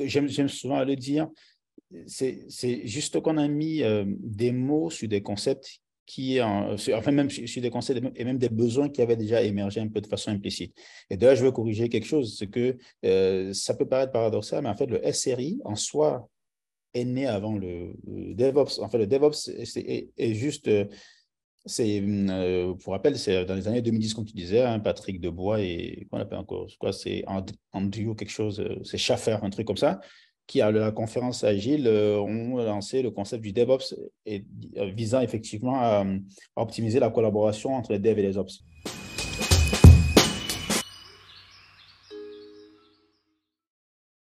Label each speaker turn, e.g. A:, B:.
A: J'aime souvent le dire, c'est juste qu'on a mis euh, des mots sur des concepts qui, enfin même sur des concepts et même des besoins qui avaient déjà émergé un peu de façon implicite. Et d'ailleurs, je veux corriger quelque chose, c'est que euh, ça peut paraître paradoxal, mais en fait, le SRI en soi est né avant le, DevOps. En fait, le DevOps est, juste, euh, c'est, pour rappel, c'est dans les années 2010, comme tu disais, hein, Patrick Debois et, qu'on appelle encore, quoi, c'est Andrew quelque chose, c'est Schaffer, un truc comme ça, qui, à la conférence Agile, euh, ont lancé le concept du DevOps et, euh, visant effectivement à, optimiser la collaboration entre les devs et les ops.